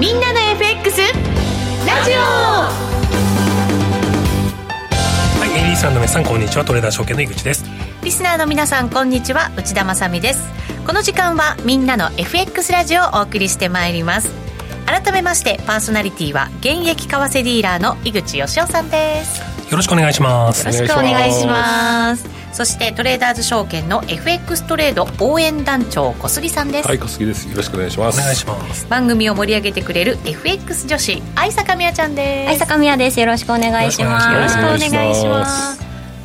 みんなの FX ラジオ。はい、エリーさんの皆さんこんにちは。トレーダー証券の井口です。リスナーの皆さんこんにちは。内田まさです。この時間はみんなの FX ラジオをお送りしてまいります。改めましてパーソナリティは現役為替ディーラーの井口義雄さんです。よろしくお願いします。よろしくお願いしますそしてトレーダーズ証券の FX トレード応援団長小杉さんです。はい小杉です。よろしくお願いします。お願いします。番組を盛り上げてくれる FX 女子愛坂美也ちゃんです。愛坂美也です。よろしくお願いします。よろしくお願いします。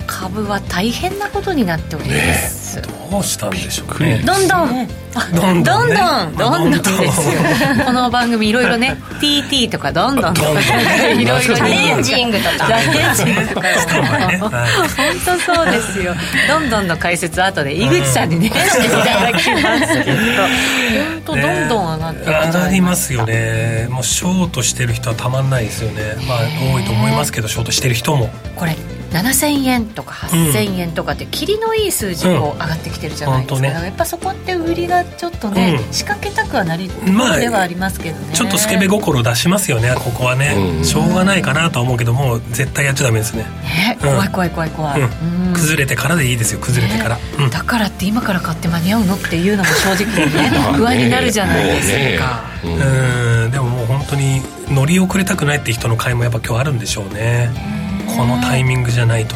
株は大変なことになっております、ね、どうしたんでしょうね。どんどん。どんどん、ね、どんどん。どんどんですよ。この番組いろいろね TT とかどんどん。とかいろいろエンジングとか。エンジングとか。本当そうですよ。どんどんの解説後で井口さんにねしていただきます。けど本当どんどん上がって上がりますよね。もうショートしてる人はたまんないですよね。まあ多いと思いますけどショートしてる人も。これ7000円とか8000円とかって切りのいい数字も上がってきてるじゃないですか、うん。ね、やっぱそこって売りがちょっとね、うん、仕掛けたくはなりまあではありますけどね、ちょっとスケベ心出しますよねここはね、うん、しょうがないかなとは思うけども絶対やっちゃダメですね。ね、怖い怖い怖い怖い、崩れてからでいいですよ崩れてから、ね、だからって今から買って間に合うのっていうのも正直ね 不安になるじゃないですか、うん。でももう本当に乗り遅れたくないって人の買いもやっぱ今日あるんでしょうねこのタイミングじゃないと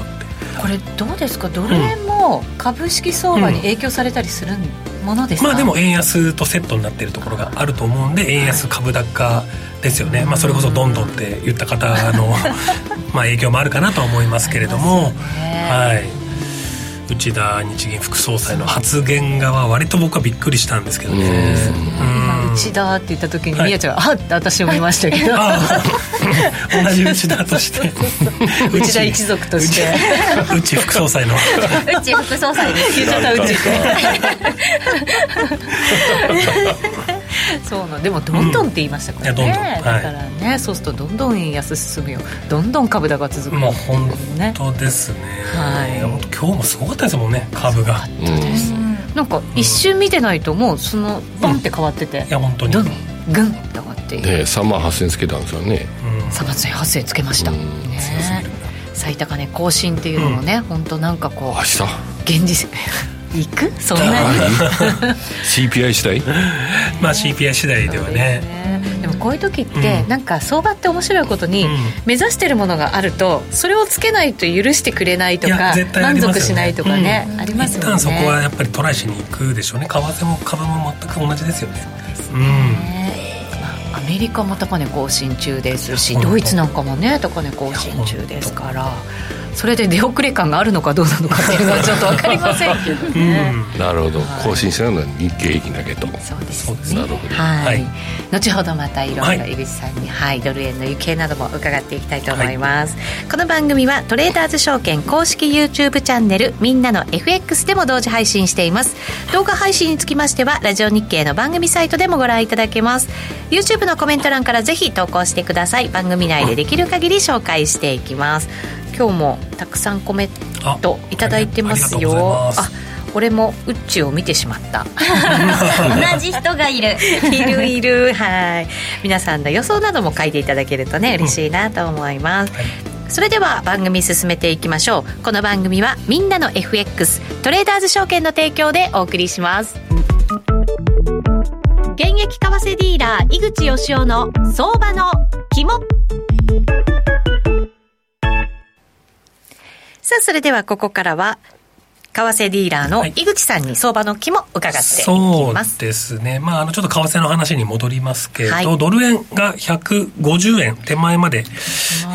これどうですか？ドル円も株式相場に影響されたりするものですか、まあでも円安とセットになっているところがあると思うんで円安株高ですよね、まあ、それこそどん。どんって言った方の まあ影響もあるかなと思いますけれども、はい内田日銀副総裁の発言がは割と僕はびっくりしたんですけどね。内田って言った時に、みやちゃんが「あっ!」って私も見ましたけど。同じ内田として。内田一族として。内副総裁の。内副総裁です。内そうなんでもどんどんって言いましたからね、だからね、そうするとどんどん円安進むよ。どんどん株高続くもう本当ですね。はい。今日もすごかったですもんね株が。です。なんか一瞬見てないともうそのボンって変わってて、いや本当に。グングンって上がって。ね3万8000円つけたんですよね。3万8000円つけました、ね最高値更新っていうのもね、本当なんかこう明日。現実行く？そんなに？CPI 次第？まあ CPI 次第ではね、ね、でもこういう時って、うん、なんか相場って面白いことに、うん、目指してるものがあるとそれをつけないと許してくれないとか、ね、満足しないとかね、うん、ありますよね。一旦そこはやっぱりトライしに行くでしょうね。為替も株も全く同じですよね。そうですね、アメリカも高値更新中ですしドイツなんかもね高値更新中ですからそれで出遅れ感があるのかどうなのかっていうのはちょっと分かりませんけどね、うん、なるほど、更新してるのは日経平均だけと。そうですね。なるほど、はい、後ほどまたいろい。ろ井口さんに、はい、ドル円の行方なども伺っていきたいと思います、はい、この番組はトレーダーズ証券公式 YouTube チャンネルみんなの FX でも同時配信しています。動画配信につきましてはラジオ日経の番組サイトでもご覧いただけます。YouTube のコメント欄からぜひ投稿してください。番組内でできる限り紹介していきます今日もたくさんコメントいただいてますよ。あ俺もウッチを見てしまった。同じ人がいる。いるいる。はい。皆さんの予想なども書いていただけるとね嬉しいなと思います、うんはい、それでは番組進めていきましょう。この番組はみんなの FX トレーダーズ証券の提供でお送りします。現役為替ディーラー井口義雄の相場の肝さあ、それではここからは、為替ディーラーの井口さんに相場の気も伺っていきます、はい、そうですね、まあ、あのちょっと為替の話に戻りますけど、はい、ドル円が150円手前まで、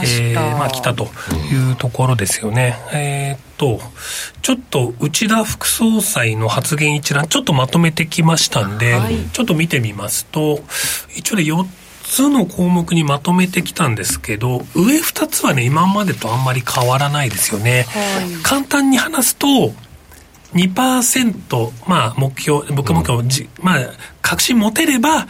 えーまあ、来たというところですよね。えー、っと、ちょっと内田副総裁の発言一覧、ちょっとまとめてきましたんで、はい、ちょっと見てみますと、一応で4つの項目にまとめてきたんですけど、上2つはね、今までとあんまり変わらないですよね。はい、簡単に話すと、2%、まあ、目標、物価目標、うん、まあ、確信持てれば、うん、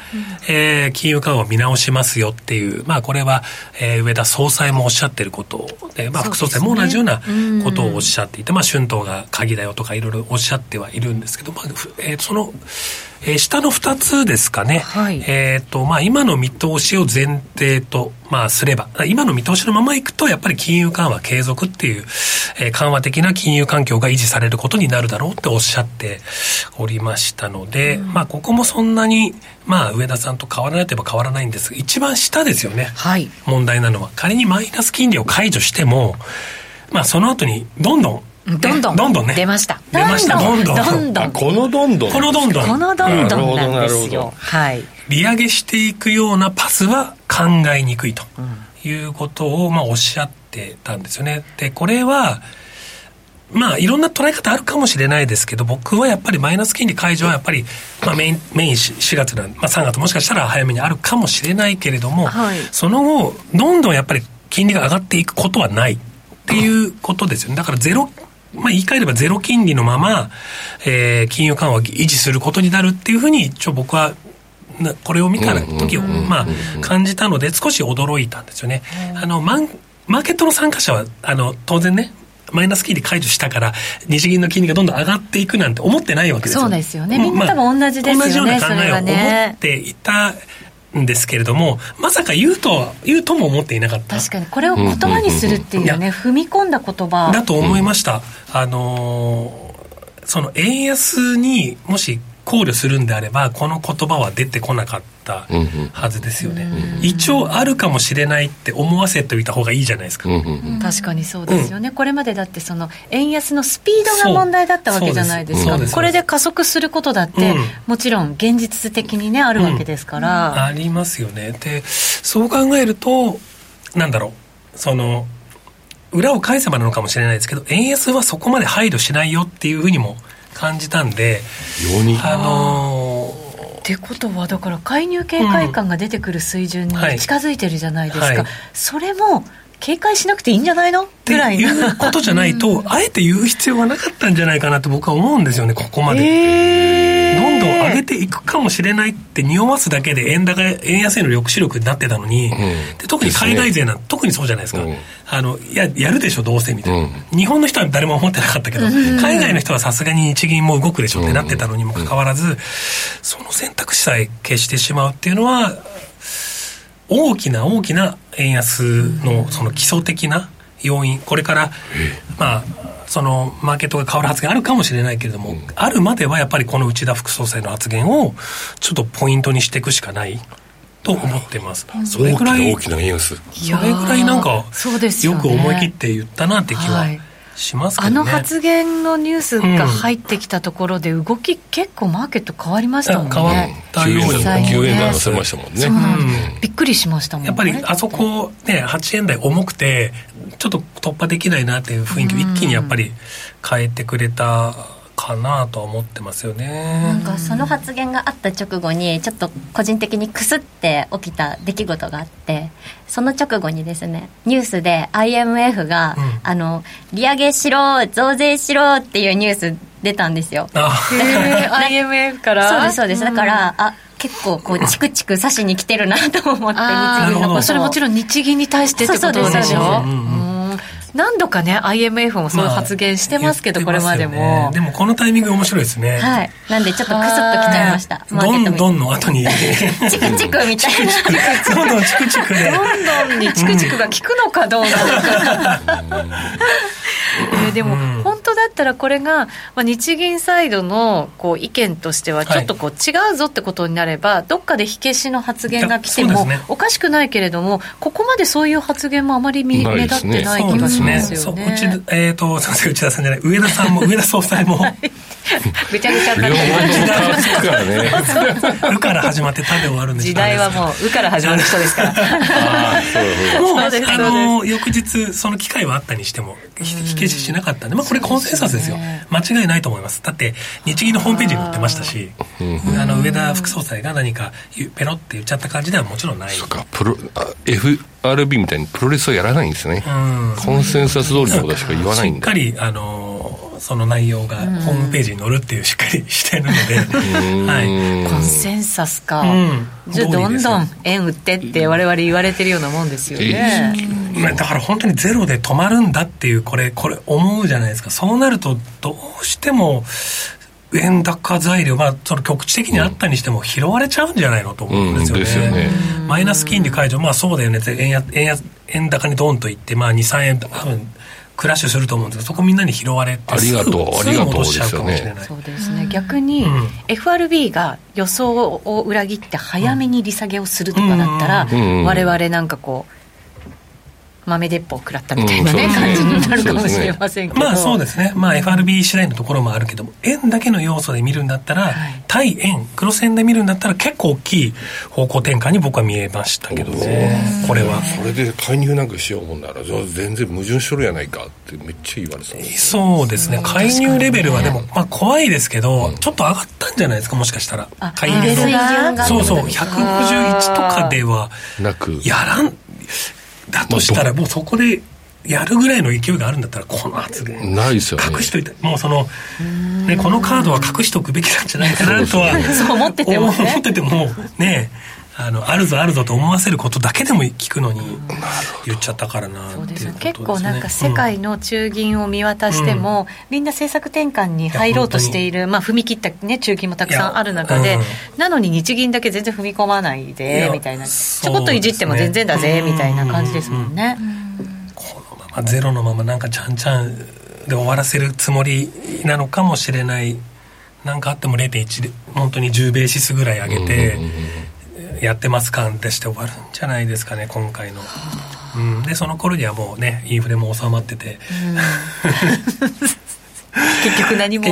えー、金融緩和を見直しますよっていう、まあ、これは、えー、上田総裁もおっしゃってることで、まあ、副総裁も同じようなことをおっしゃっていて、ね、まあ、春闘が鍵だよとかいろいろおっしゃってはいるんですけど、まあ、えー、その、えー、下の2つですかね。はい、えっ、ー、と、まあ、今の見通しを前提と、まあ、すれば、今の見通しのままいくと、やっぱり金融緩和継続っていう、えー、緩和的な金融環境が維持されることになるだろうっておっしゃっておりましたので、うん、まあ、ここもそんなに、まあ、上田さんと変わらないといえば変わらないんですが、一番下ですよね。はい。問題なのは。仮にマイナス金利を解除しても、まあ、その後に、どんどん、どんどん。どんどんね。出ました。出ました。どんどん。どんどん。このどんどん。このどんどん。このどんどんなんですよ。はい。利上げしていくようなパスは考えにくいということを、まあ、おっしゃってたんですよね。で、これは、まあ、いろんな捉え方あるかもしれないですけど、僕はやっぱりマイナス金利解除はやっぱり、まあ、メイン、メイン4月なん、まあ、3月もしかしたら早めにあるかもしれないけれども、はい、その後、どんどんやっぱり金利が上がっていくことはないっていうことですよね。だからゼロまあ、言い換えればゼロ金利のまま、えー、金融緩和を維持することになるっていうふうに、一応僕は、これを見た時を、まあ、感じたので、少し驚いたんですよね。あの、マン、マーケットの参加者は、あの、当然ね、マイナス金利解除したから、日銀の金利がどんどん上がっていくなんて思ってないわけですよ。そうですよね。みんな多分同じですよね。同じような考えを思っていたんですけれども、まさか言うと言うとも思っていなかった。確かに。これを言葉にするっていうね、踏み込んだ言葉。だと思いました、あのその円安にもし考慮するんであればこの言葉は出てこなかったはずですよね、一応あるかもしれないって思わせておいた方がいいじゃないですか、確かにそうですよね、うん、これまでだってその円安のスピードが問題だったわけじゃないですか。これで加速することだって、うん、もちろん現実的にねあるわけですから、うん、ありますよね。でそう考えるとなんだろう。その裏を返せばなのかもしれないですけど円安はそこまで配慮しないよっていうふうにも感じたんで、あのー、ってことはだから介入警戒感が出てくる水準に近づいてるじゃないですか、うんはい、それも警戒しなくていいんじゃないの？ぐらいいうことじゃないと、あえて言う必要はなかったんじゃないかなと僕は思うんですよね、ここまで。えー、どんどん上げていくかもしれないって匂わすだけで円高、円安への抑止力になってたのに、うん、で特に海外勢なん、ね、特にそうじゃないですか。うん、あの、や、やるでしょ、どうせみたいな、うん、日本の人は誰も思ってなかったけど、海外の人はさすがに日銀も動くでしょってなってたのにもかかわらず、その選択肢さえ消してしまうっていうのは、大きな大きな円安のその基礎的な要因。これからまあそのマーケットが変わる発言あるかもしれないけれども、あるまではやっぱりこの内田副総裁の発言をちょっとポイントにしていくしかないと思ってます。それぐらい大きな円安。それぐらいなんかよく思い切って言ったなって気は。します、ね、あの発言のニュースが入ってきたところで動き、結構マーケット変わりましたもんね。変わったように9円台乗せましたもんね、うん、びっくりしましたもんやっぱりあそこね8円台重くてちょっと突破できないなっていう雰囲気を一気にやっぱり変えてくれたかなと思ってますよね。なんかその発言があった直後にちょっと個人的にクスって起きた出来事があってその直後にですねニュースで IMF が、うん、あの利上げしろ増税しろっていうニュース出たんですよ。あ IMF から？そうですそうです。だから、うん、あ結構こうチクチク刺しに来てるなと思って日銀のことそれもちろん日銀に対してってことでしょ？う、うん何度かね IMF もそういう発言してますけど、まあ、これまでも、でもこのタイミング面白いですね。はい。なんでちょっとクスッときちゃいました。どんどんの後に。チクチクみたいな。どんどんチクチクで。どんどんにチクチクが効くのかどうなのかえー、でも、本当だったらこれが、まあ、日銀サイドのこう意見としてはちょっとこう違うぞってことになれば、はい、どっかで火消しの発言が来てもおかしくないけれども、ここまでそういう発言もあまり目立ってない気がしますよね。ねうえとすみません内田さんじゃない。上田さんも上田総裁も、はい ぐちゃぐちゃになってる。うから始まって食べ終わるんです時代はもう、うから始まる人ですから。もう、あの、翌日、その機会はあったにしても、火消ししなかったんで、まあこれコンセンサスですよ。間違いないと思います。だって、日銀のホームページに載ってましたし、あの、上田副総裁が何かペロって言っちゃった感じではもちろんない。そうか、プロ、FRB みたいにプロレスはやらないんですね。コンセンサス通りのことしか言わないんだ。しっかり、あの、その内容がホームページに載るっていうしっかりしてるので、はい、コンセンサスか、うん、じゃあどんどん円売ってって我々言われてるようなもんですよね、えー、だから本当にゼロで止まるんだっていうこれこれ思うじゃないですか。そうなるとどうしても円高材料、まあ、その局地的にあったにしても拾われちゃうんじゃないのと思うんですよね。うん、よね。マイナス金利解除、まあそうだよね。円や円や円高にドンといって、まあ2、3円、多分クラッシュすると思うんですけどそこみんなに拾われてありがとうありがとうですよね。そうですね。逆に、うん、FRB が予想を裏切って早めに利下げをするとかだったら、うん、我々なんかこう豆鉄砲食らったみたいなね、うん、感じになるかもしれませんけど、まあそうですね、まあ、FRB 次第のところもあるけども円だけの要素で見るんだったら、はい、対円クロス円で見るんだったら結構大きい方向転換に僕は見えましたけどね。これは。それで介入なんかしようもんなら全然矛盾しとるやないかってめっちゃ言われてたそうですね。介入レベルはでも、まあ、怖いですけど、うん、ちょっと上がったんじゃないですかもしかしたら。介入の。そうそう。151とかではなく。やらんだとしたらもうそこでやるぐらいの勢いがあるんだったらこの発言ないですよ、ね、隠しといてもうその、ね、このカードは隠しとくべきなんじゃないかなとは。そう思ってても、ね、思っててもねあのあるぞあるぞと思わせることだけでも聞くのに言っちゃったからなそうですね。結構なんか世界の中銀を見渡しても、うん、みんな政策転換に入ろうとしているまあ踏み切った、ね、中銀もたくさんある中で、うん、なのに日銀だけ全然踏み込まないでみたいな。ちょこっといじっても全然だぜ、みたいな感じですもんね、このままゼロのままなんかちゃんちゃんで終わらせるつもりなのかもしれない。何かあっても0.1で本当に10ベーシスぐらい上げて、やってます感でして終わるんじゃないですかね今回の。うん、でその頃にはもうねインフレも収まってて、結局何も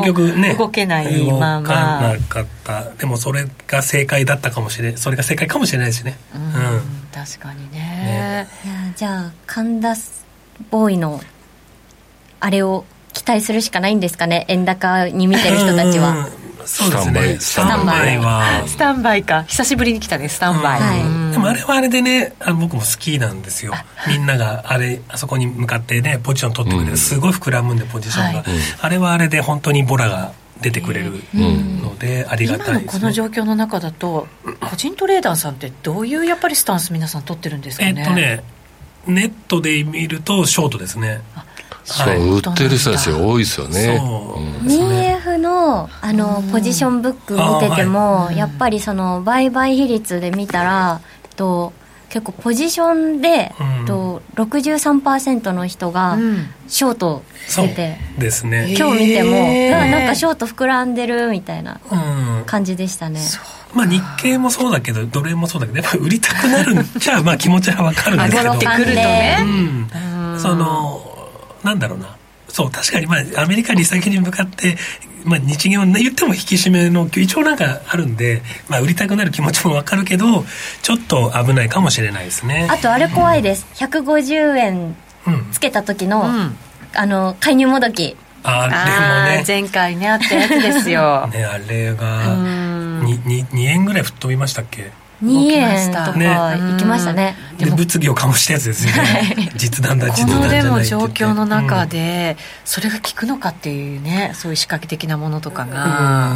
動けないまま。なかった。でもそれが正解だったかもしれそれが正解かもしれないですね、うん、うん、確かにね。ね。じゃあ神田ボーイのあれを期待するしかないんですかね円高に見てる人たちは。そうですね。スタンバイは。スタンバイか。久しぶりに来たねスタンバイ、はい、でもあれはあれでねあの僕も好きなんですよ。みんながあれあそこに向かってねポジション取ってくれる、すごい膨らむんでポジションが、はい、あれはあれで本当にボラが出てくれるので、ありがたい、ね、この状況の中だと個人トレーダーさんってどういうやっぱりスタンス皆さん取ってるんですかね？えっとねネットで見るとショートですねそう、売ってる人たち多いですよね。2F のあのポジションブック見てても、やっぱりその売買比率で見たらと結構ポジションで、うん、と63%の人がショートしてて、うん、ですね。今日見てもなんかショート膨らんでるみたいな感じでしたね、う。ん、まあ日経もそうだけどドル円もそうだけどやっぱ売りたくなるんじゃまあ気持ちは分かるんですけど。上がってくるとね、うん、そのなんだろうな。そう確かにまあアメリカ利下げに向かって、まあ、日銀は言っても引き締めの一応なんかあるんで、まあ、売りたくなる気持ちも分かるけどちょっと危ないかもしれないですね。あとあれ怖いです、うん、150円つけた時の、うん、あの介入もどき。あれもね。前回ねあったやつですよ。ねあれが 2, 2, 2円ぐらい吹っ飛びましたっけ？2円とか行きましたね。で物議を醸したやつですよね。実弾だ実弾だじゃないこのでも状況の中で、それが効くのかっていうねそういう仕掛け的なものとかが。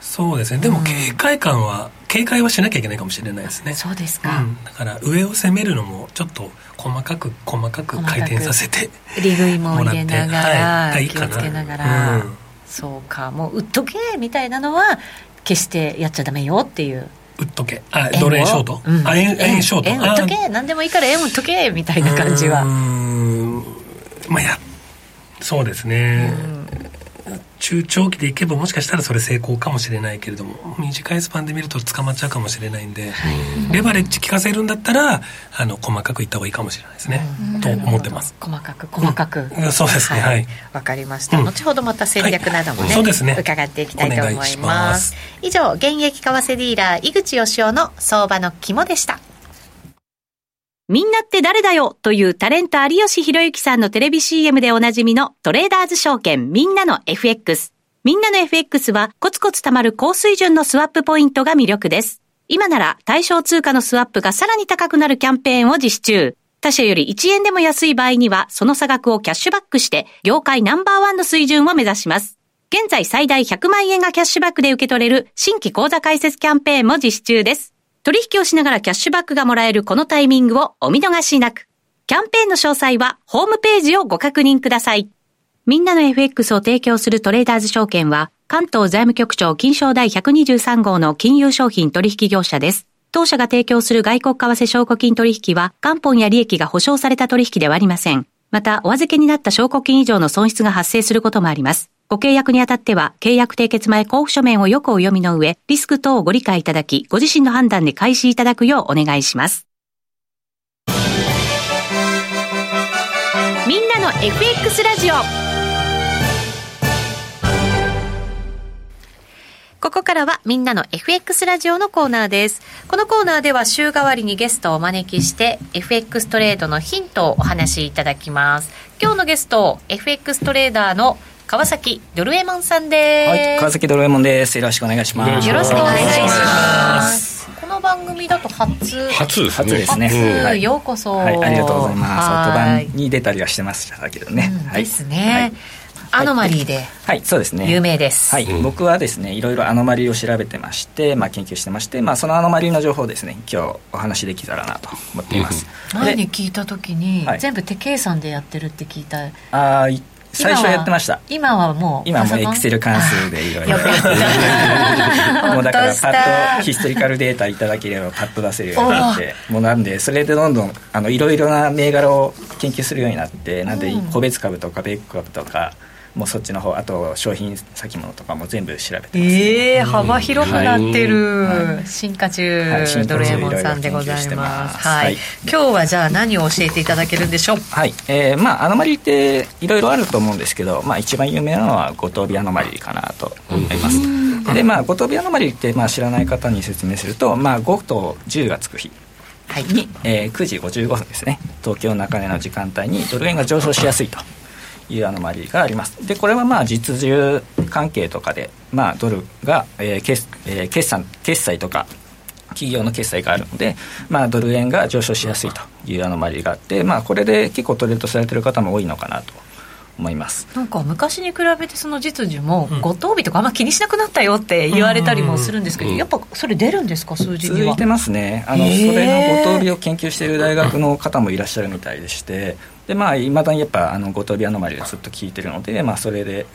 そうですね。でも警戒感は、警戒はしなきゃいけないかもしれないですね。そうですか、だから上を攻めるのもちょっと細かく細かく回転させて利食いも入れながら、はい、気をつけながら、そうか。もう売っとけみたいなのは決してやっちゃダメよっていう売っとけ。あドル円ショート、うん、あ円円。ショート。円売っとけ。何でもいいから円売っとけみたいな感じは。まあやそうですね中長期でいけばもしかしたらそれ成功かもしれないけれども短いスパンで見ると捕まっちゃうかもしれないんで、レバレッジ効かせるんだったらあの細かくいった方がいいかもしれないですね、と思ってます。細かく細かく、うん、そうですね。はい。わ、かりました、後ほどまた戦略などもねはい、そうですね。伺っていきたいと思います。以上現役為替ディーラー井口義雄の相場の肝でしたみんなって誰だよというタレント有吉弘行さんのテレビ CM でおなじみのトレーダーズ証券みんなの FX。みんなの FX はコツコツ貯まる高水準のスワップポイントが魅力です。今なら対象通貨のスワップがさらに高くなるキャンペーンを実施中。他社より1円でも安い場合にはその差額をキャッシュバックして業界ナンバーワンの水準を目指します。現在最大100万円がキャッシュバックで受け取れる新規口座開設キャンペーンも実施中です。取引をしながらキャッシュバックがもらえるこのタイミングをお見逃しなく。キャンペーンの詳細はホームページをご確認ください。みんなの FX を提供するトレーダーズ証券は、関東財務局長金賞第123号の金融商品取引業者です。当社が提供する外国為替証拠金取引は、元本や利益が保証された取引ではありません。また、お預けになった証拠金以上の損失が発生することもあります。ご契約にあたっては、契約締結前交付書面をよくお読みの上、リスク等をご理解いただき、ご自身の判断で開始いただくようお願いします。みんなの FX ラジオここからはみんなの FX ラジオのコーナーです。このコーナーでは週替わりにゲストをお招きして FX トレードのヒントをお話しいただきます。今日のゲスト、FX トレーダーの川崎ドルエモンさんです。はい、川崎ドルエモンです。よろしくお願いします。よろしくお願いします。この番組だと初初ですね。ですね。はい、ようこそ、はい。ありがとうございます。特番に出たりはしてましたけどね。うん、ですね。アノマリーで、はい、そうですね有名です、はい、僕はですねいろいろアノマリーを調べてまして、まあ、研究してまして、まあ、そのアノマリーの情報をですね今日お話しできたらなと思っています、前に聞いた時に、全部手計算でやってるって聞いたああ最初やってました。今はもう今もエクセル関数でいろいろ。もうだからパッとヒストリカルデータいただければパッと出せるようになってもうなんでそれでどんどんあのいろいろな銘柄を研究するようになってなんで個別株とかベック株とかもうそっちの方あと商品先物とかも全部調べてます、ね、えー、幅広くなってる、はい、進化中、はい、ドレエモンさんでございます。はい、はい、今日はじゃあ何を教えていただけるんでしょう？はい。えー、まあアノマリっていろいろあると思うんですけど、まあ、一番有名なのは五等日アノマリかなと思います、でまあ五等日アノマリって、まあ、知らない方に説明すると、まあ、5と10がつく日に、えー、9時55分ですね。東京中根の時間帯にドル円が上昇しやすいというアノマリーがあります。で、これはまあ実需関係とかで、まあドルが、えー決えー、決算、決済とか、企業の決済があるので、まあ、ドル円が上昇しやすいというアノマリーがあって、まあ、これで結構トレードされてる方も多いのかなと思います。なんか昔に比べてその実需も五等日とかあんま気にしなくなったよって言われたりもするんですけど、やっぱそれ出るんですか？数字には。続いてますね。あの、それの五等日を研究している大学の方もいらっしゃるみたいでしてでまあいまだにやっぱあの五等日アノマリーをずっと聞いてるので、まあ、それで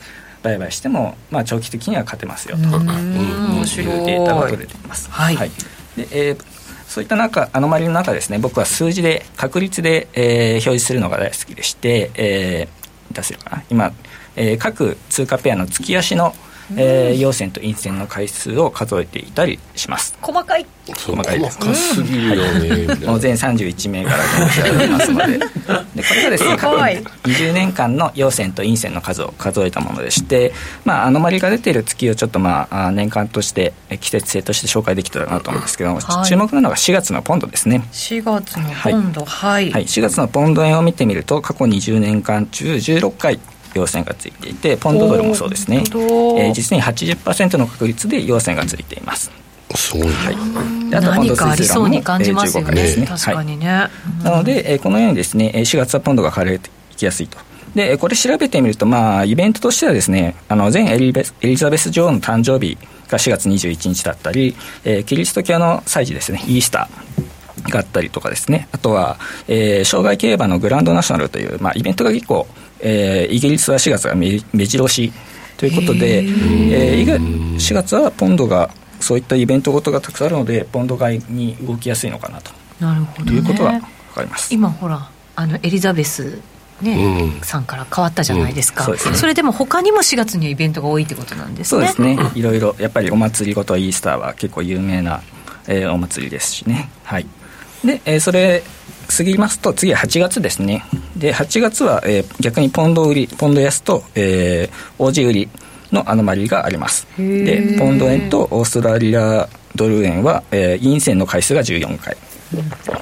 売買しても、まあ、長期的には勝てますよと。いうデータが取れています。はい、はい、でえーそういった中、アノマリの中ですね、僕は数字で、確率で、えー、表示するのが大好きでして、えー、出せるかな、今、えー、各通貨ペアの月足のえー、陽線と陰線の回数を数えていたりします。細かい。細かいです。細かすぎるよね、はい、もう全31名から調べてますので。でこれがですね過去20年間の陽線と陰線の数を数えたものでして、まあ、アノマリが出ている月をちょっとまあ年間として季節性として紹介できたらなと思うんですけど、はい、注目なのが4月のポンドですね。4月のポンドはい、はい、4月のポンド円を見てみると過去20年間中16回陽線がついていてポンドドルもそうですね、えー、実に80%の確率で陽線がついています。すごい、はい、であとポンド水準も、えー、15回ですね。確かにね、はい、なので、えー、このようにですね4月はポンドが買われていきやすいと。でこれ調べてみると、まあ、イベントとしてはですねあの前エリベエリザベス女王の誕生日が4月21日だったり、えー、キリスト教の祭事ですねイースターがあったりとかですね。あとは、えー、障害競馬のグランドナショナルという、まあ、イベントが結構えー、イギリスは4月が目白押し。ということで、えー、4月はポンドがそういったイベントごとがたくさんあるのでポンド買いに動きやすいのかなと。なるほど、ね、いうことは分かります。今ほらあのエリザベスね、うん、さんから変わったじゃないですか、うん。そすね、それでも他にも4月にはイベントが多いってことなんですね。そうですね。いろいろやっぱりお祭りごとイースターは結構有名な、えー、お祭りですしね。はい。で、えー、それ過ぎますと次は8月ですね。で8月は、えー、逆にポンド売りポンド安と、えー、オージー売りのアノマリーがあります。でポンド円とオーストラリアドル円は、えー、陰線の回数が14回。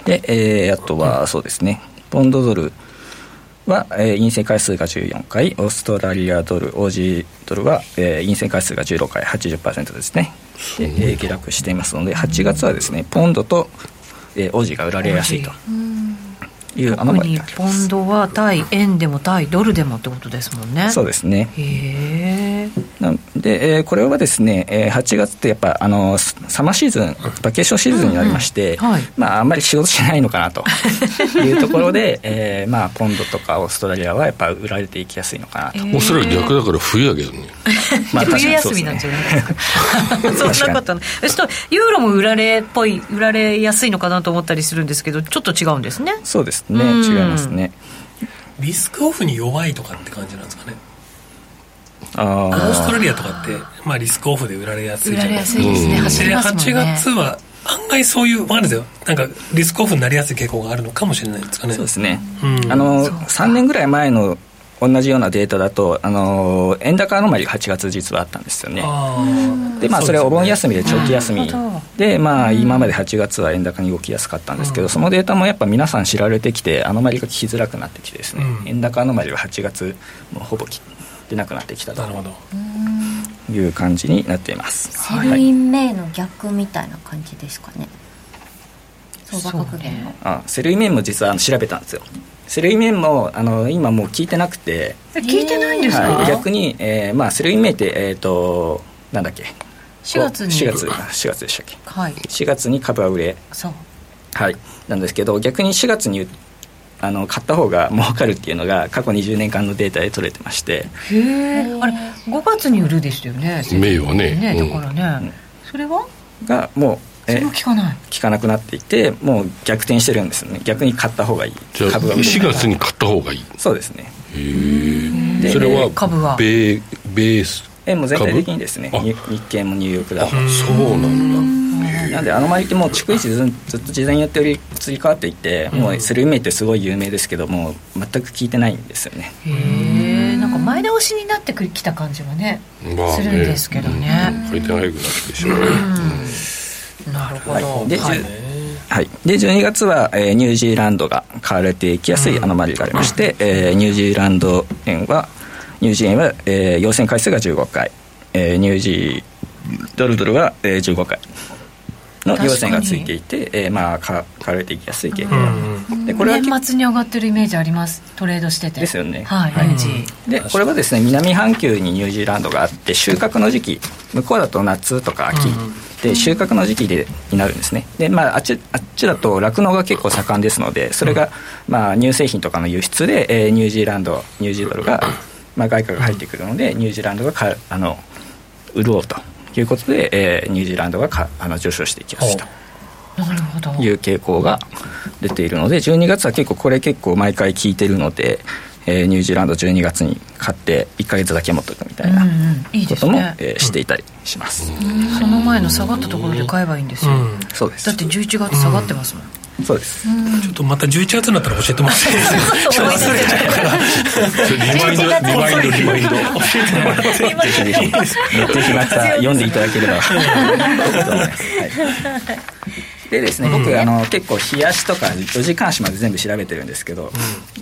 で、えー、あとはそうですね。ポンドドルは、えー、陰線回数が14回。オーストラリアドルオージードルは、えー、陰線回数が16回。80%ですね。で、えー、下落していますので8月はですねポンドとえー、オージーが売られやすいという特にポンドは対円でも対ドルでもってことですもんね。そうですね。へえで、えー、これはですね、えー、8月ってやっぱあのサマーシーズンバケーションシーズンになりまして、うんうんはい、まあ、あんまり仕事しないのかなと。いうところで、えーまあ、ポンドとかオーストラリアはやっぱ売られていきやすいのかなと、えー、オーストラリア逆だから冬だけどね。まあ、冬休みなんじゃないですか。そ んなことない。ちょっとユーロも売られっぽい売られやすいのかなと思ったりするんですけどちょっと違うんですね。そうですね。違いますね。リスクオフに弱いとかって感じなんですかね。あオーストラリアとかって、まあ、リスクオフで売られやすいじゃないですか。売られやすいですね。走りますもんね。8月は案外そういう、わかるんですよ。なんか、リスクオフになりやすい傾向があるのかもしれないですかね。そうですね。うん、あの、3年ぐらい前の同じようなデータだと、あの円高アノマリーが8月実はあったんですよね。でまあ、それはお盆休みで長期休みで、まあ、今まで8月は円高に動きやすかったんですけど、そのデータもやっぱ皆さん知られてきて、アノマリーが効きづらくなってきてですね、円高アノマリーは8月、もうほぼ出なくなってきたという感じになっています。セルインメイの逆みたいな感じですかね。相場格言の。あ、 sell in May も実は調べたんですよ。 sell in May もあの今もう効いてなくて。効いてないんですか、はい、逆に、えーまあ、 sell in May って、えーと、なんだっけ？4月に。4月 ,4 月でしたっけ、はい、4月に株は売れ。そう。はい。なんですけど逆に4月にあの買った方が儲かるっていうのが過去20年間のデータで取れてまして。へえ。あれ5月に売るでしたよね名誉はね。ねだからね、うん、それは？がもうそれも効かない。効かなくなっていてもう逆転してるんですよね。逆に買った方がいい。じゃあ株が4月に買った方がいい。そうですね。へえ。それは株は？米米えもう全体的にですね。日経もニューヨークダウそうなんだなんであのマリってもう逐一ずっと時代によってより移り変わっていて、もうスルーメイってすごい有名ですけども全く聞いてないんですよね。へえん。か前倒しになってきた感じはね,、まあ、ねするんですけどね、回転早くなってしまうね、なるほど、はい、で、はい。はい、で12月は、えー、ニュージーランドが買われていきやすいアノマリがありまして、うん、えー、ニュージーランド円はニュージー円は、えー、陽線回数が15回、えー、ニュージードルドルは、えー、15回の陽線がついていて、えー、まあ買われていきやすい傾向が、うん、でこれは年末に上がってるイメージあります？トレードしてて。ですよね。はい、はい、でこれはですね南半球にニュージーランドがあって収穫の時期向こうだと夏とか秋、うんで収穫の時期でになるんですね。で、まあ、あっちあっちだと酪農が結構盛んですのでそれが、まあ、乳製品とかの輸出で、えー、ニュージーランドニュージードルが、まあ、外貨が入ってくるのでニュージーランドがかあの潤うということで、えー、ニュージーランドがかあの上昇していきますと。なるほど。いう傾向が出ているので12月は結構これ結構毎回聞いてるので、えー、ニュージーランド12月に買って1か月だけ持っとくみたいなことも、うん。うんね、えー、していたりします、うん、その前の下がったところで買えばいいんですよ、うん、そうです。だって11月下がってますもん、そうです、ちょっとまた11月になったら教えてもらっていいですか？忘れちゃうから。リマインドリマインドリマインド。教えてもらってぜひぜひぜひまた読んでいただければはい。でですね、僕、うん、あの結構冷やしとか4時間足まで全部調べてるんですけど、うん、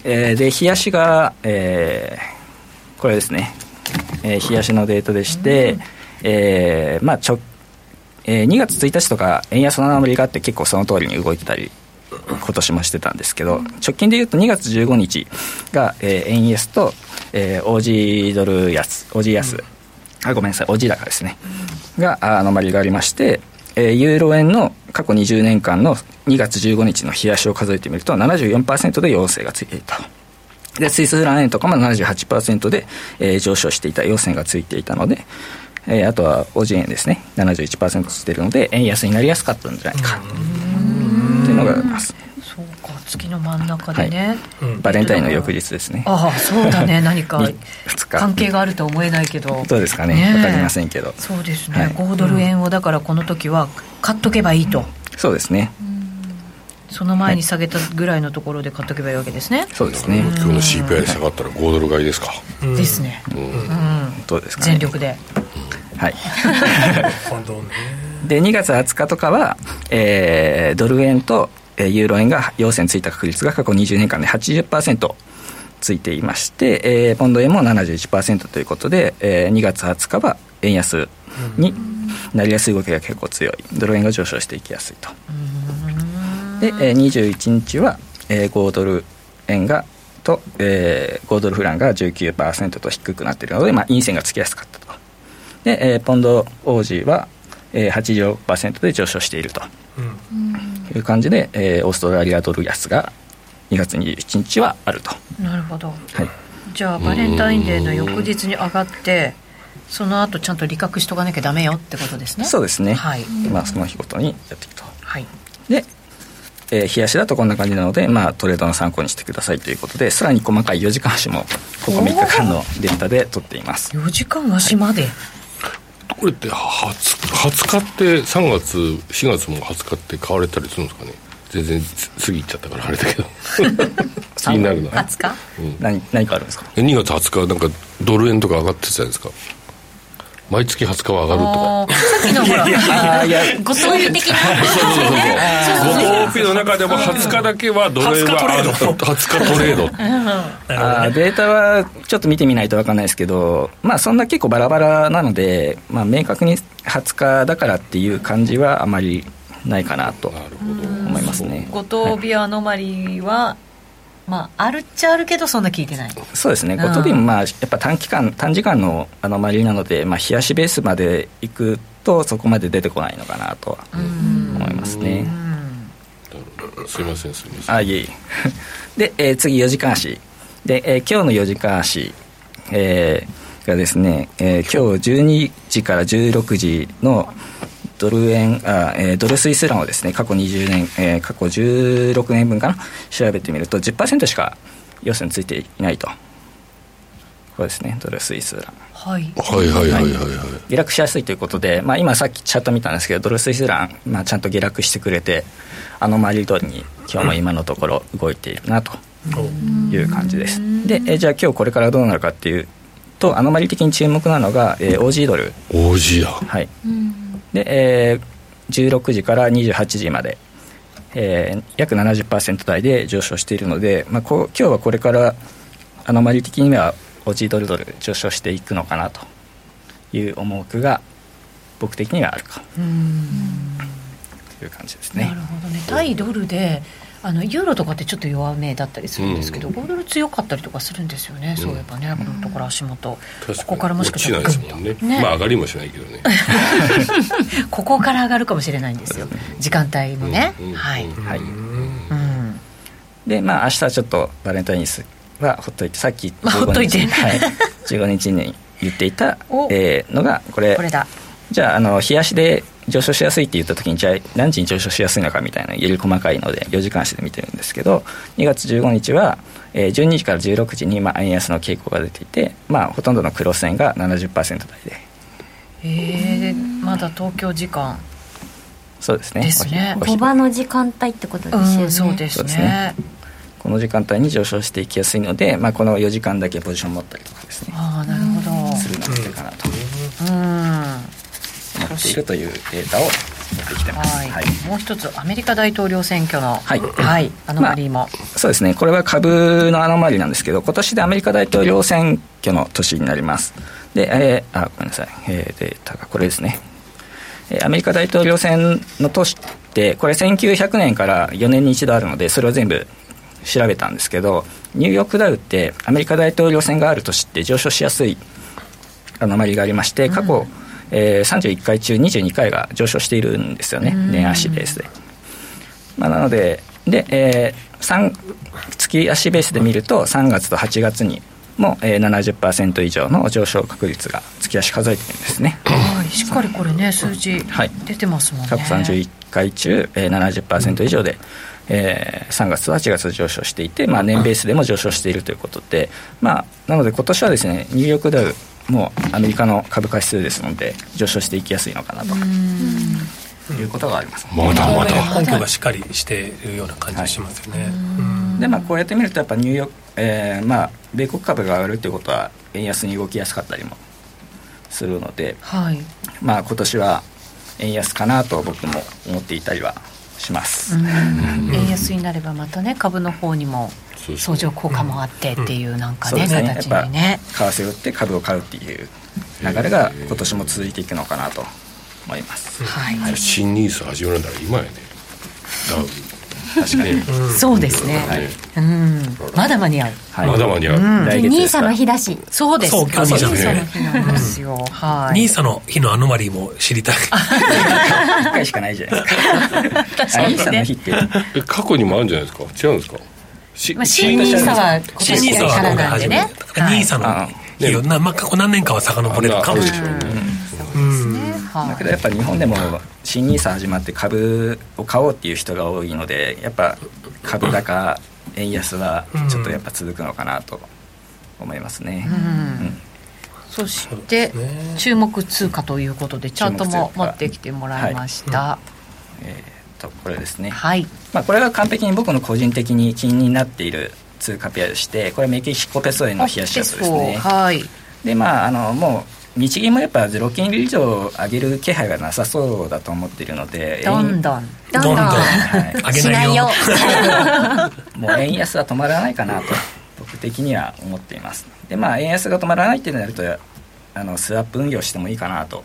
えー、で冷やしが、えー、これですね、えー、冷やしのデータでして、うん、えー、まあちょえー、2月1日とか円安のアメリカって結構その通りに動いてたり今年もしてたんですけど直近でいうと2月15日が、えー、円安と、えー、オージードル安オージー安、あごめんなさいオージー高ですね。がアノマリがありましてえー、ユーロ円の過去20年間の2月15日の冷やしを数えてみると74%で陽性がついていた。でスイスフラン円とかも78%で、えー、上昇していた陽線がついていたので、えー、あとはオジ円ですね。71%ついてるので円安になりやすかったんじゃないかのがあります月の真ん中でね、はい。バレンタインの翌日ですね。ああそうだね。何か関係があるとは思えないけど。どうですかね。ね分かりませんけど。そうですね、はい、5ドル円をだからこの時は買っとけばいいと、そうですね。その前に下げたぐらいのところで買っとけばいいわけですね、そうですね。今日の CPI 下がったら5ドル買いですか、ですね。うん、どうですか、全力で。はい で2月20日とかは、えー、ドル円とユーロ円が陽線ついた確率が過去20年間で80%ついていまして、えー、ポンド円も71%ということで、えー、2月20日は円安になりやすい動きが結構強い。ドル円が上昇していきやすいと。で、えー、21日は、えー、5ドル円がと、えー、5ドルフランが19%と低くなっているので、まあ、陰線がつきやすかったと。で、えー、ポンド王子は、えー、80%で上昇していると。いう感じで、えー、オーストラリアドル安が2月21日はあると。なるほど、はい、じゃあバレンタインデーの翌日に上がってその後ちゃんと利確しとかなきゃダメよってことですね。そうですね、はい、まあ、その日ごとにやっていくと、はい、で、えー、冷やしだとこんな感じなので、まあ、トレードの参考にしてくださいということでさらに細かい4時間足もここ3日間のデータで取っています。4時間足まで、はいこれって 20, 20日って3月4月も20日って買われたりするんですかね？全然過ぎちゃったからあれだけど。気になるのは20日、うん、何何かあるんですか？2月20日なんかドル円とか上がってたじゃないですか毎月20日は上がるとか。さっきのほらご当日的なそうそうそうご当日の中でも20日だけはドル円は20日トレード。あデータはちょっと見てみないと分かんないですけどまあそんな結構バラバラなので、まあ、明確に20日だからっていう感じはあまりないかなと思いますね。五等日アノマリは、まあ、あるっちゃあるけどそんな聞いてない。そうですね、五等日もまあやっぱ短期間短時間のアノマリなので、まあ、冷やしベースまでいくとそこまで出てこないのかなとは思いますね。すいませんすいません。あいえいえ。で、えー、次4時間足。で、えー、今日の4時間足、えー、がですね、えー、今日12時から16時のドル円あ、えー、ドルスイスランをですね過去20年、えー、過去16年分かな調べてみると10%しか要素についていないと。これですねドルスイスラン。はい、はいはいはいはいはい。下落しやすいということで、まあ、今さっきチャット見たんですけどドルスイスラン、まあ、ちゃんと下落してくれてあのマリ通りに今日も今のところ動いているなという感じです。で、えじゃあ今日これからどうなるかっていうとアノマリ的に注目なのが、えー、OG ドル。OG や。はいで、えー、16時から28時まで、えー、約70%台で上昇しているので、まあ、こう今日はこれからアノマリ的にはオジドルドル上昇していくのかなという思惑が僕的にはあるか。という感じですね。なるほどね。対ドルであのユーロとかってちょっと弱めだったりするんですけど、うん、5ドル強かったりとかするんですよね、うん、そういえばね、このところ足元、ここからもしかしたらね。ね、まあ上がりもしないけどね。ここから上がるかもしれないんですよ、時間帯もね、はい、はい、でまあ明日ちょっとバレンタインスはほっといてさっき15日,、ほっといて。はい、15日に言っていた、えー、のがこれ。これだ。じゃああの冷やしで上昇しやすいって言った時にじゃあ何時に上昇しやすいのかみたいなより細かいので4時間足で見てるんですけど2月15日は、えー、12時から16時に、まあ、円安の傾向が出ていて、まあ、ほとんどのクロス円が70%台で。へえまだ東京時間。そうですね。ですね。5場の時間帯ってことですよね、うん、そうですね。この時間帯に上昇していきやすいので、まあ、この4時間だけポジション持ったりとかですね。ああなるほど。するのでかなと。うん持っているというデータを持ってきてます、はいはい、もう一つアメリカ大統領選挙の、はい、はい、アノマリーも、まあ、そうですねこれは株のアノマリーなんですけど今年でアメリカ大統領選挙の年になりますで、えー、あごめんなさい、えー、データがこれですねアメリカ大統領選の年ってこれ1900年から4年に一度あるのでそれを全部調べたんですけどニューヨークダウってアメリカ大統領選がある年って上昇しやすいアノマリーがありまして過去、うんえー、31回中22回が上昇しているんですよね。年足ベースで、まあ、なのでで、えー、月足ベースで見ると3月と8月にも、えー、70%以上の上昇確率が月足数えてるんですね。はい。しっかりこれね数字出てますもんね、はい、131回中、えー、70%以上で、えー、3月と8月上昇していて、まあ、年ベースでも上昇しているということで、まあ、なので今年はですねニューヨークダウもうアメリカの株価指数ですので上昇していきやすいのかなと。いうことがあります、まだまだ。根拠がしっかりしているような感じがしますよね、はい、でまあこうやって見るとやっぱニューヨーク、えー、まあ米国株が上がるということは円安に動きやすかったりもするので、はい、まあ今年は円安かなと僕も思っていたりはします。円安になればまたね株の方にも相乗効果もあってっていうなんかね,、形にね。為替を売って株を買うっていう流れが今年も続いていくのかなと思います、はい、新ニース始めるなら今やね。ダウ確かに、そうですね、はい、うん。まだ間に合う、はい、まだ間に合う、うん、来月ニーサの日だし。そうです。そう今日ニーサの日なんですよ、はい。ニーサの日のアノマリーも知りたい。一回しかないじゃないですか。ニーサの日って過去にもあるんじゃないですか？違うんですか？まあ、新ニーサは今年からなんでね。ニーサの日を、まあ、過去何年かは遡れる。かもしれない、だけどやっぱ日本でも新ニーサ始まって株を買おうっていう人が多いのでやっぱ株高円安はちょっとやっぱ続くのかなと思いますね、そして注目通貨ということでチャートも持ってきてもらいました、えー、とこれですね、はい。まあ、これが完璧に僕の個人的に気になっている通貨ペアでしてこれメキシコペソ円の冷やしチャートですね。はい。でまああのもう日銀もやっぱゼロ金利以上上げる気配がなさそうだと思っているのでどんどん。どんどん、はい、上げないよもう円安は止まらないかなと僕的には思っています。でまあ円安が止まらないってなるとあのスワップ運用してもいいかなと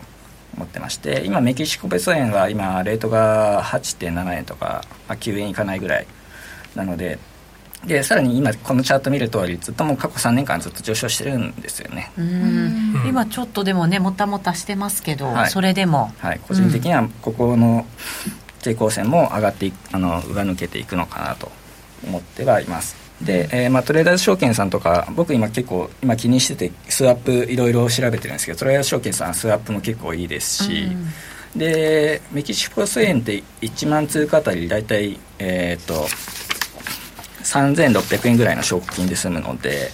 思ってまして今メキシコペソ円は今レートが8.7円とか、まあ、9円いかないぐらいなのででさらに今このチャート見る通りずっともう過去3年間ずっと上昇してるんですよね。今ちょっとでもねもたもたしてますけど、はい、それでも、はい、個人的にはここの抵抗線も上がってあの上抜けていくのかなと思ってはいます。で、えーまあ、トレーダーズ証券さんとか僕今結構今気にしててスワップいろいろ調べてるんですけどトレーダーズ証券さんスワップも結構いいですし、でメキシコス円って1万通貨あたり大体えっ、ー、と3600円ぐらいの証拠金で済むので、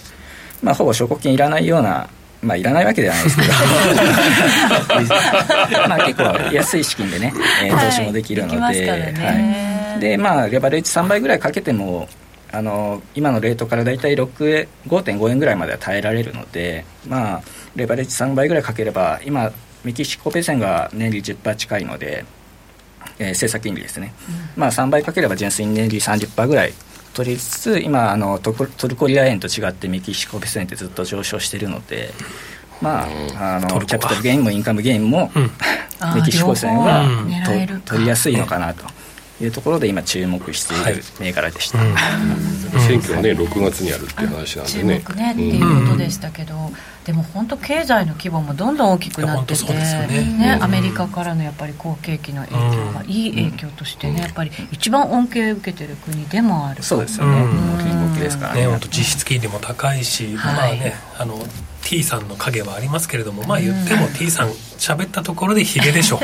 まあ、ほぼ証拠金いらないようなまあいらないわけではないですけど。まあ結構安い資金でね、えー、投資もできるので、はい、でまあレバレッジ3倍ぐらいかけてもあの今のレートから大体5.5円ぐらいまでは耐えられるのでまあレバレッジ3倍ぐらいかければ今メキシコペセンが年利10%近いので、えー、政策金利ですね、うん、まあ3倍かければ純粋に年利30%ぐらい取りつつ今あのトルコリア円と違ってメキシコペソ円ってずっと上昇しているのでまあ、あのキャピタルゲインもインカムゲインも、うん、メキシコ線は、と取りやすいのかなというところで今注目している銘柄でした、はいうん、選挙はね6月にあるっていう話なんでね。注目ねっていうことでしたけど、でも本当経済の規模もどんどん大きくなってて、ね、ね、アメリカからのやっぱり好景気の影響が、いい影響としてねやっぱり一番恩恵を受けてる国でもある。そうですよね、金ですからね本当実質金利も高いし、まあねあの T さんの影はありますけれどもまあ言っても T さん喋ったところでヒゲでしょう。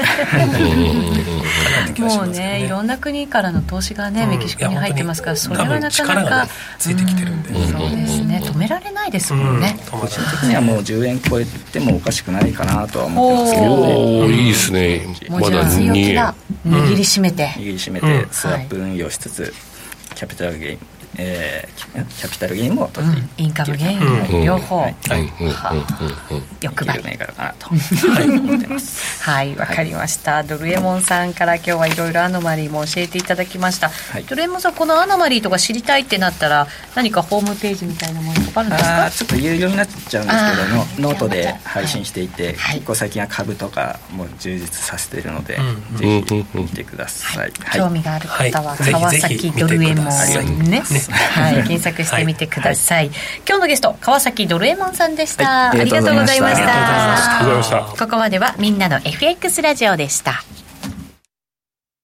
もうねいろんな国からの投資がね、メキシコに入ってますからそれはなかなかついてきてるんで、そうですね。止められないですもんね、個人的にはもう10円超えてもおかしくないかなとは思ってますけど。おいいですね。まだ2円握りしめて、握りしめてスワップ運用しつつ、キャピタルゲインえー、キャピタルゲインも取って、うん、インカムゲインも両方、はい。欲張り。銘柄かなと、はい、思ってます。はいわかりました、ドルエモンさんから今日はいろいろアノマリーも教えていただきました、はい、ドルエモンさんこのアノマリーとか知りたいってなったら何かホームページみたいなものとかあるんですか？ちょっと有料になっちゃうんですけどノートで配信していて、はい、結構最近は株とかも充実させているので、うん、ぜひ見てください、興味がある方は川崎ドルエモンねはい、検索してみてください、はい、今日のゲスト川崎ドルエモンさんでした、はい、ありがとうございました。ここまではみんなの FX ラジオでした。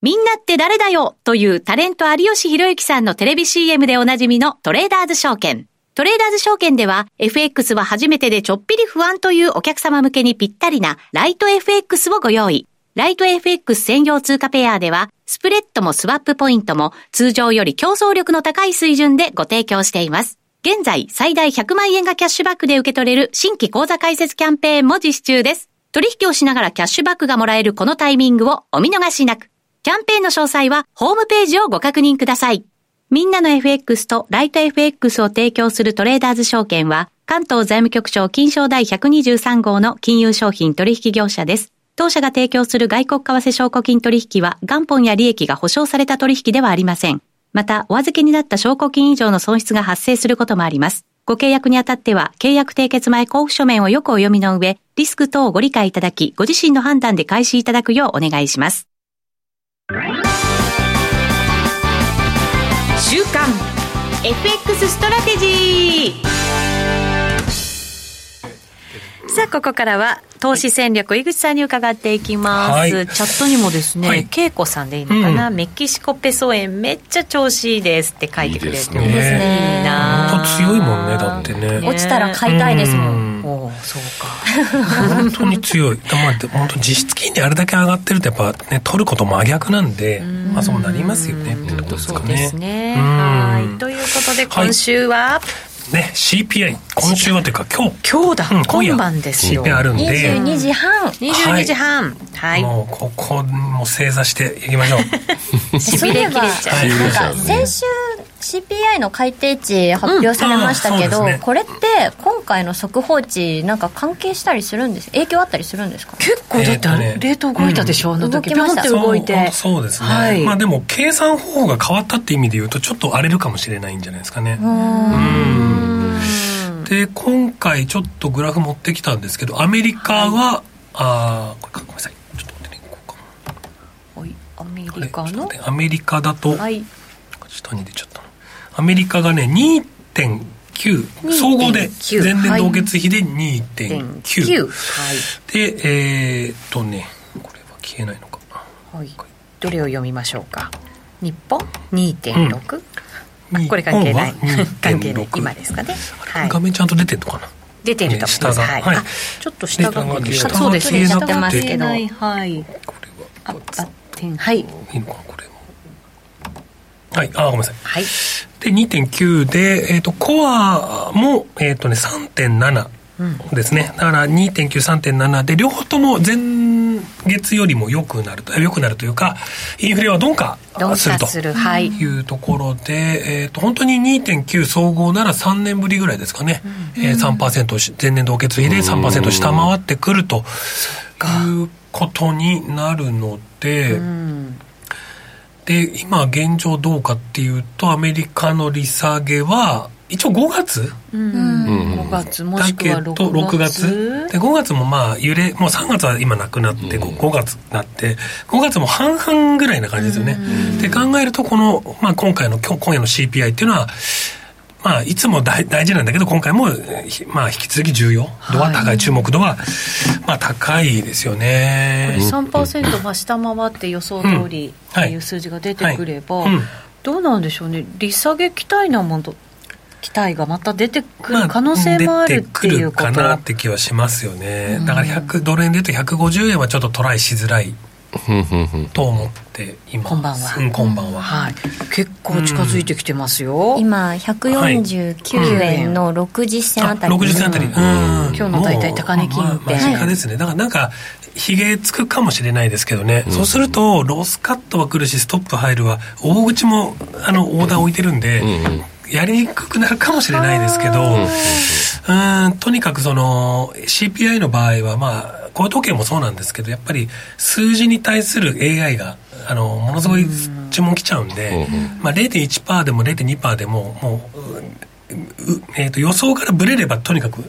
みんなって誰だよというタレント有吉弘行さんのテレビ CM でおなじみのトレーダーズ証券。トレーダーズ証券では FX は初めてでちょっぴり不安というお客様向けにぴったりなライト FX をご用意。ライト FX 専用通貨ペアではスプレッドもスワップポイントも通常より競争力の高い水準でご提供しています。現在、最大100万円がキャッシュバックで受け取れる新規口座開設キャンペーンも実施中です。取引をしながらキャッシュバックがもらえるこのタイミングをお見逃しなく。キャンペーンの詳細はホームページをご確認ください。みんなの FX とライト FX を提供するトレーダーズ証券は、関東財務局長金賞第123号の金融商品取引業者です。当社が提供する外国為替証拠金取引は元本や利益が保証された取引ではありません。また、お預けになった証拠金以上の損失が発生することもあります。ご契約にあたっては、契約締結前交付書面をよくお読みの上、リスク等をご理解いただき、ご自身の判断で開始いただくようお願いします。週間 FX ストラテジーさあ、ここからは、投資戦略、井口さんに伺っていきます。はい、チャットにもですね、はい、恵子さんでいいのかな、うん、メキシコペソ円めっちゃ調子いいですって書いてくれていいですね。いいな本当強いもんね、だってね。落ちたら買いたいですもん。おそうか。本当に強い。まあ、本当実質金利あれだけ上がってると、やっぱね、取ること真逆なんで、まあそうなりますよね、ってことですかね。そうですね。はい。ということで、今週は、はいね CPI 今週はというか今日。今日だ、うん、今晩ですよ。CPI あるんで。22時半。22時半。はい、もうここも正座していきましょう。しびれ切れちゃう、なんか先週 CPI の改定値発表されましたけど、うんね、これって今回の速報値なんか関係したりするんです影響あったりするんですか？結構だって、レート動いたでしょ、うん、あの時動きました。動いて。そうですね、はい、まあでも計算方法が変わったって意味で言うとちょっと荒れるかもしれないんじゃないですかね。うん。で今回ちょっとグラフ持ってきたんですけどアメリカは、はい、あこれごめんなさい。ちょっと待ってねこうかはいアメリカの？アメリカだと、はい、下に出ちゃったアメリカがね2.9総合で前年同月比で2.9、はい、でえー、っとねこれは消えないのか。はい。どれを読みましょうか？日本？2.6、うん。これ関係ない。関係ない。今ですかね、はい、画面ちゃんと出てるのかな？出てると思います、はい、はい、ちょっと下がそうですね。下がってけど。はい。これはああ点はい。いいのかなこれはい。あごめんなさい、はい、で2.9で、えーと、コアも、えーとね、3.7ですね、だから2.93.7で両方とも前月よりも良くなると良くなるというかインフレは鈍化する。とい。うところで、はい、えーと、本当に2.9総合なら3年ぶりぐらいですかね、うん。えー、3%前年同月比で3%下回ってくるということになるので。うんで今現状どうかっていうとアメリカの利下げは一応5月、うん、5月もしくは6月 ,6 月？で5月もまあ揺れもう3月は今なくなって 5,、うん、5月になって5月も半々ぐらいな感じですよね、で考えるとこの、まあ、今回の今夜の CPI っていうのはまあ、いつも大大事なんだけど、今回も、まあ、引き続き重要。度は高い、注目度は、まあ、高いですよね。3%が下回って予想通りっていう数字が出てくれば、どうなんでしょうね、利下げ期待なもの期待がまた出てくる可能性もあるっていうこと、まあ、かなって気はしますよね、だから100ドル円でいうと150円はちょっとトライしづらいと思って今こんばんは、うん、こんばんは、はい、結構近づいてきてますよ、うん、今149円の60銭あたり、はい、60銭あたり、うん、今日の大体高値近辺、間近で。すねだからなんかひげつくかもしれないですけどね、うん、そうするとロスカットは来るしストップ入るは大口もあのオーダー置いてるんで、うんやりにくくなるかもしれないですけど、うん、とにかくその CPI の場合はまあ、高時計もそうなんですけど、やっぱり数字に対する AI が、あの、ものすごい注文来ちゃうんで、まあ0.1%でも0.2%でも、もう、えー、と予想からぶれればとにかく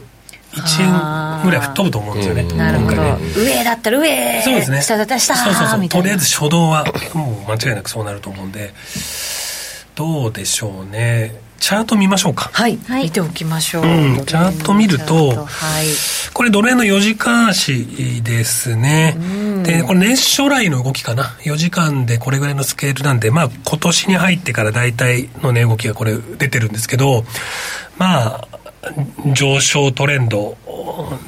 1円ぐらい吹っ飛ぶと思うんですよね。なるほど。上だったら上そうですね。下だったら下そうそうそう。とりあえず初動はもう間違いなくそうなると思うんで、どうでしょうね。チャート見ましょうか。はい。見ておきましょう。うん、チャート見ると、はい、これドル円の4時間足ですね。で、これ年初来の動きかな。4時間でこれぐらいのスケールなんで、まあ今年に入ってから大体の値動きがこれ出てるんですけど、まあ、上昇トレンド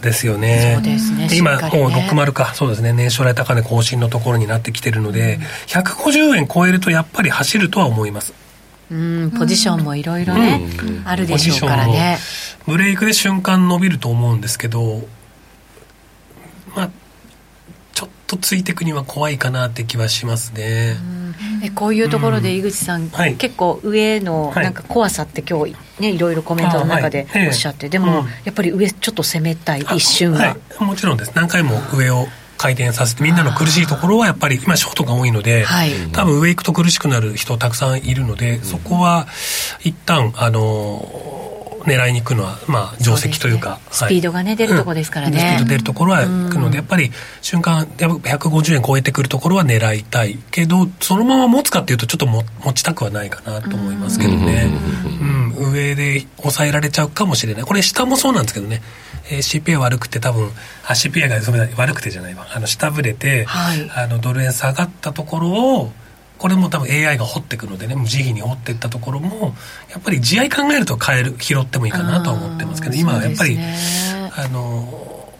ですよね。そうですね。今、もう60か、そうですね、年初来高値更新のところになってきてるので、うん、150円超えるとやっぱり走るとは思います。うんポジションもいろいろね、うん、あるでしょうからね。ブレイクで瞬間伸びると思うんですけどまあちょっとついてくには怖いかなって気はしますね、うん、えこういうところで井口さん、うん、結構上のなんか怖さって今日ねいろいろコメントの中でおっしゃって、はい、でも、やっぱり上ちょっと攻めたい一瞬は、はい、もちろんです。何回も上を回転させてみんなの苦しいところはやっぱり今ショートが多いので、はい、多分上行くと苦しくなる人たくさんいるので、そこは一旦あの狙いに行くのは、まあ、定石というか、ね、スピードがね、出るところですからね、スピード出るところは行くので、やっぱり瞬間150円超えてくるところは狙いたいけどそのまま持つかっていうとちょっとも持ちたくはないかなと思いますけどね、うん、上で抑えられちゃうかもしれない。これ下もそうなんですけどねえー、CPI 悪くて多分あ CPI が悪くてじゃないわ。あの下振れて、はい、あのドル円下がったところをこれも多分 AI が掘っていくのでね無慈悲に掘っていったところもやっぱり地合い考えると変える拾ってもいいかなと思ってますけど今はやっぱり、ね、あの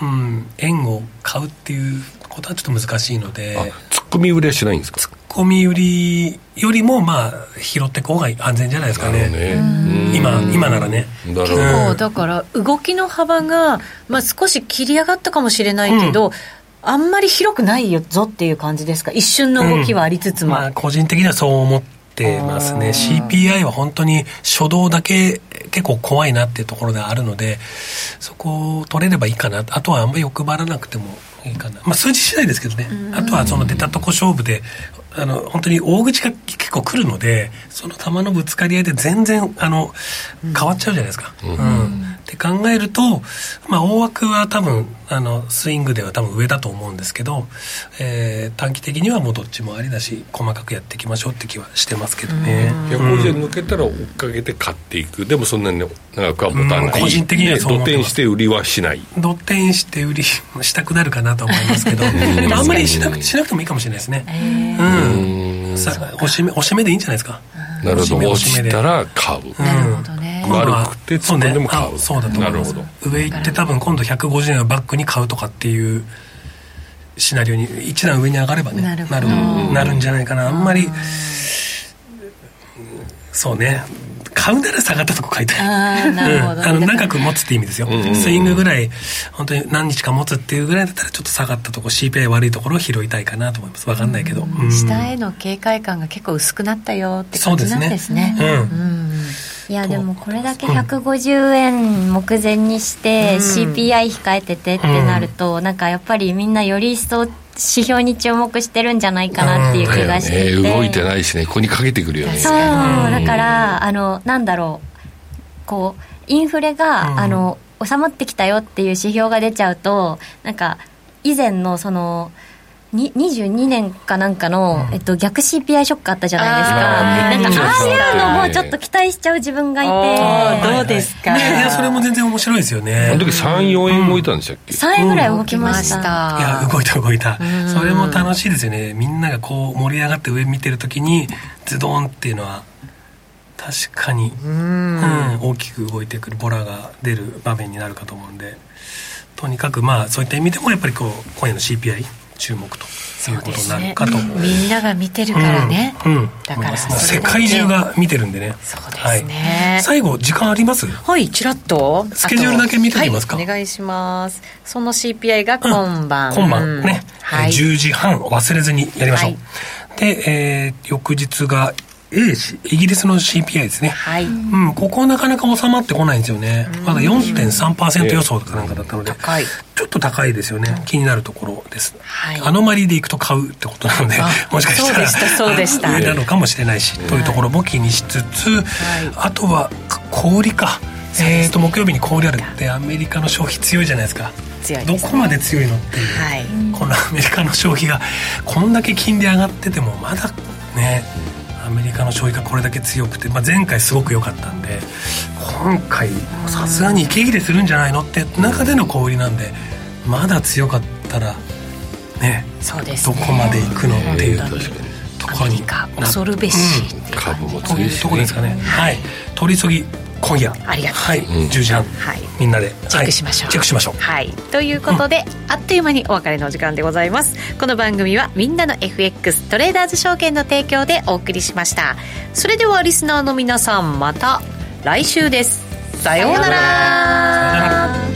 うん円を買うっていうことはちょっと難しいので。突っ込み売りはしないんですか？込み売りよりもまあ拾っていく方が安全じゃないですかね、ね、今今ならね。結構だから動きの幅が、まあ、少し切り上がったかもしれないけど、うん。あんまり広くないよぞっていう感じですか？一瞬の動きはありつつも、うん、まあ、個人的にはそう思ってますね。CPI は本当に初動だけ結構怖いなっていうところであるのでそこを取れればいいかな。あとはあんまり欲張らなくてもいいかな、まあ、数字次第ですけどね。あとはその出たとこ勝負であの本当に大口が結構来るのでその球のぶつかり合いで全然あの変わっちゃうじゃないですか。うん、うん、って考えると、まあ、大枠は多分あのスイングでは多分上だと思うんですけど、えー、短期的にはもうどっちもありだし細かくやっていきましょうって気はしてますけどね。150円抜けたら追っかけて買っていく。でもそんなに長くは持たない、個人的にはそう思ってます。して売りはしない。土天して売りしたくなるかなと思いますけどあんまりしなくしなくてもいいかもしれないですね。うん。さおしめおしめでいいんじゃないですかなるほど。落ちたら買う、なるほどね。悪くて突っ込んでも買う。そうだと思います上行って多分今度150円のバッグに買うとかっていうシナリオに一段上に上がればねなるなるん。じゃないかな。あんまりそうね買うなら下がったとこ買いたい。あなるほど、うん、あの長く持つって意味ですよ、うんうん、スイングぐらい本当に何日か持つっていうぐらいだったらちょっと下がったとこ CPI 悪いところを拾いたいかなと思います。分かんないけど、うん、下への警戒感が結構薄くなったよって感じなんですね。そうですね。うん。いやでもこれだけ150円目前にして CPI 控えててってなると、なんかやっぱりみんなより一層指標に注目してるんじゃないかなっていう気がしてて、ね、動いてないしねここにかけてくるよね。そうだからあのなんだろう。こうインフレが、あの収まってきたよっていう指標が出ちゃうとなんか以前のそのに22年かなんかの、えっと、逆 CPI ショックあったじゃないですか。なんか、ああいうのもちょっと期待しちゃう自分がいて。どうですか、いや、それも全然面白いですよね。あの時3、4円動いたんでしたっけ、うん、?3 円ぐらい動きました。いや、動いた動いた。それも楽しいですよね。みんながこう盛り上がって上見てる時に、ズドンっていうのは、確かに、うん、大きく動いてくるボラが出る場面になるかと思うんで、とにかくまあ、そういった意味でもやっぱりこう、今夜の CPI、注目ということになるかと、ね、みんなが見てるからね、うん、うん、だから世界中が見てるんでね。そうですね、はい、最後時間あります？はいちらっと。スケジュールだけ見ておきますか、はい、お願いします。その CPI が今晩、うん、今晩ね、はい、10時半忘れずにやりましょう、はい、で、えー、翌日が A イギリスの CPI ですね。はい。うん、ここなかなか収まってこないんですよね。まだ4.3%予想かなんかだったので、高い。ちょっと高いですよね。気になるところです。はい。アノマリーでいくと買うってことなので、もしかしたら、そうでした、上なのかもしれないし、というところも気にしつつ、あとは、小売か。えーと、木曜日に小売あるってアメリカの消費強いじゃないですか。強い、ね、どこまで強いのっていう、はい、このアメリカの消費がこんだけ金利上がっててもまだねアメリカの消費がこれだけ強くて、まあ、前回すごく良かったんで今回さすがに息切れするんじゃないのって中での小売りなんでまだ強かったらねそうです、ね、どこまで行くのっていうところに恐るべし、うん、株も強いし、ね、とこですかね。はい。取り急ぎ今夜。ありがとう。はい、うん、10時半、はい、みんなで。チェックしましょう、はい、チェックしましょう。はい。ということで、うん、あっという間にお別れの時間でございます。この番組はみんなの FX トレーダーズ証券の提供でお送りしました。それではリスナーの皆さんまた来週です。さようなら